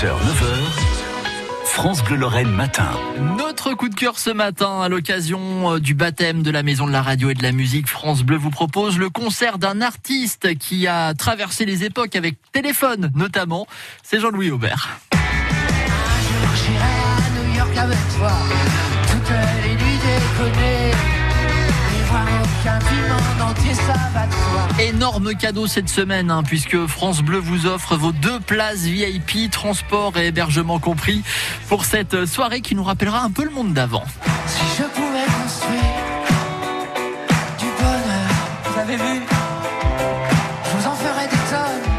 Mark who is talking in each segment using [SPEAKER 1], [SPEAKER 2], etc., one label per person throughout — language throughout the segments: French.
[SPEAKER 1] 6h, 9h. France Bleu Lorraine matin.
[SPEAKER 2] Notre coup de cœur ce matin à l'occasion euh, du baptême de la maison de la radio et de la musique, France Bleu vous propose le concert d'un artiste qui a traversé les époques avec téléphone notamment, c'est Jean-Louis Aubert.
[SPEAKER 3] J'irai à New York avec toi,
[SPEAKER 2] Énorme cadeau cette semaine hein, puisque France Bleu vous offre vos deux places VIP, transport et hébergement compris pour cette soirée qui nous rappellera un peu le monde d'avant.
[SPEAKER 3] Si je pouvais construire du bonheur, vous avez vu? Je vous en ferais des tonnes,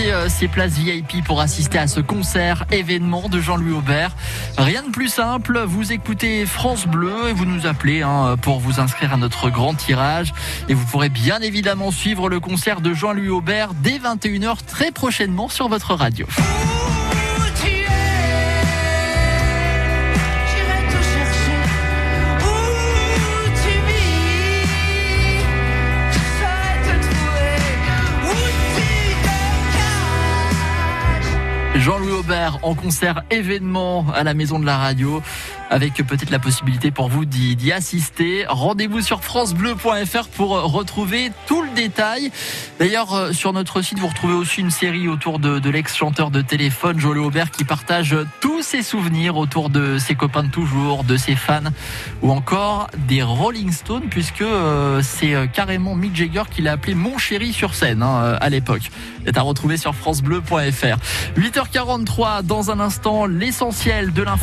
[SPEAKER 2] voulez remporter euh, ces places VIP pour assister à ce concert événement de Jean-Louis Aubert Rien de plus simple, vous écoutez France Bleu et vous nous appelez hein, pour vous inscrire à notre grand tirage. Et vous pourrez bien évidemment suivre le concert de Jean-Louis Aubert dès 21h très prochainement sur votre radio. Jean-Louis Aubert en concert événement à la maison de la radio avec peut-être la possibilité pour vous d'y assister. Rendez-vous sur francebleu.fr pour euh, retrouver tout le détail. D'ailleurs, euh, sur notre site, vous retrouvez aussi une série autour de, l'ex-chanteur de téléphone, Jean-Louis Aubert, qui partage tous ses souvenirs autour de ses copains de toujours, de ses fans ou encore des Rolling Stones puisque euh, c'est euh, carrément Mick Jagger qui l'a appelé mon chéri sur scène hein, euh, à l'époque. C'est à retrouver sur francebleu.fr. 8h43 dans un instant, l'essentiel de l'info.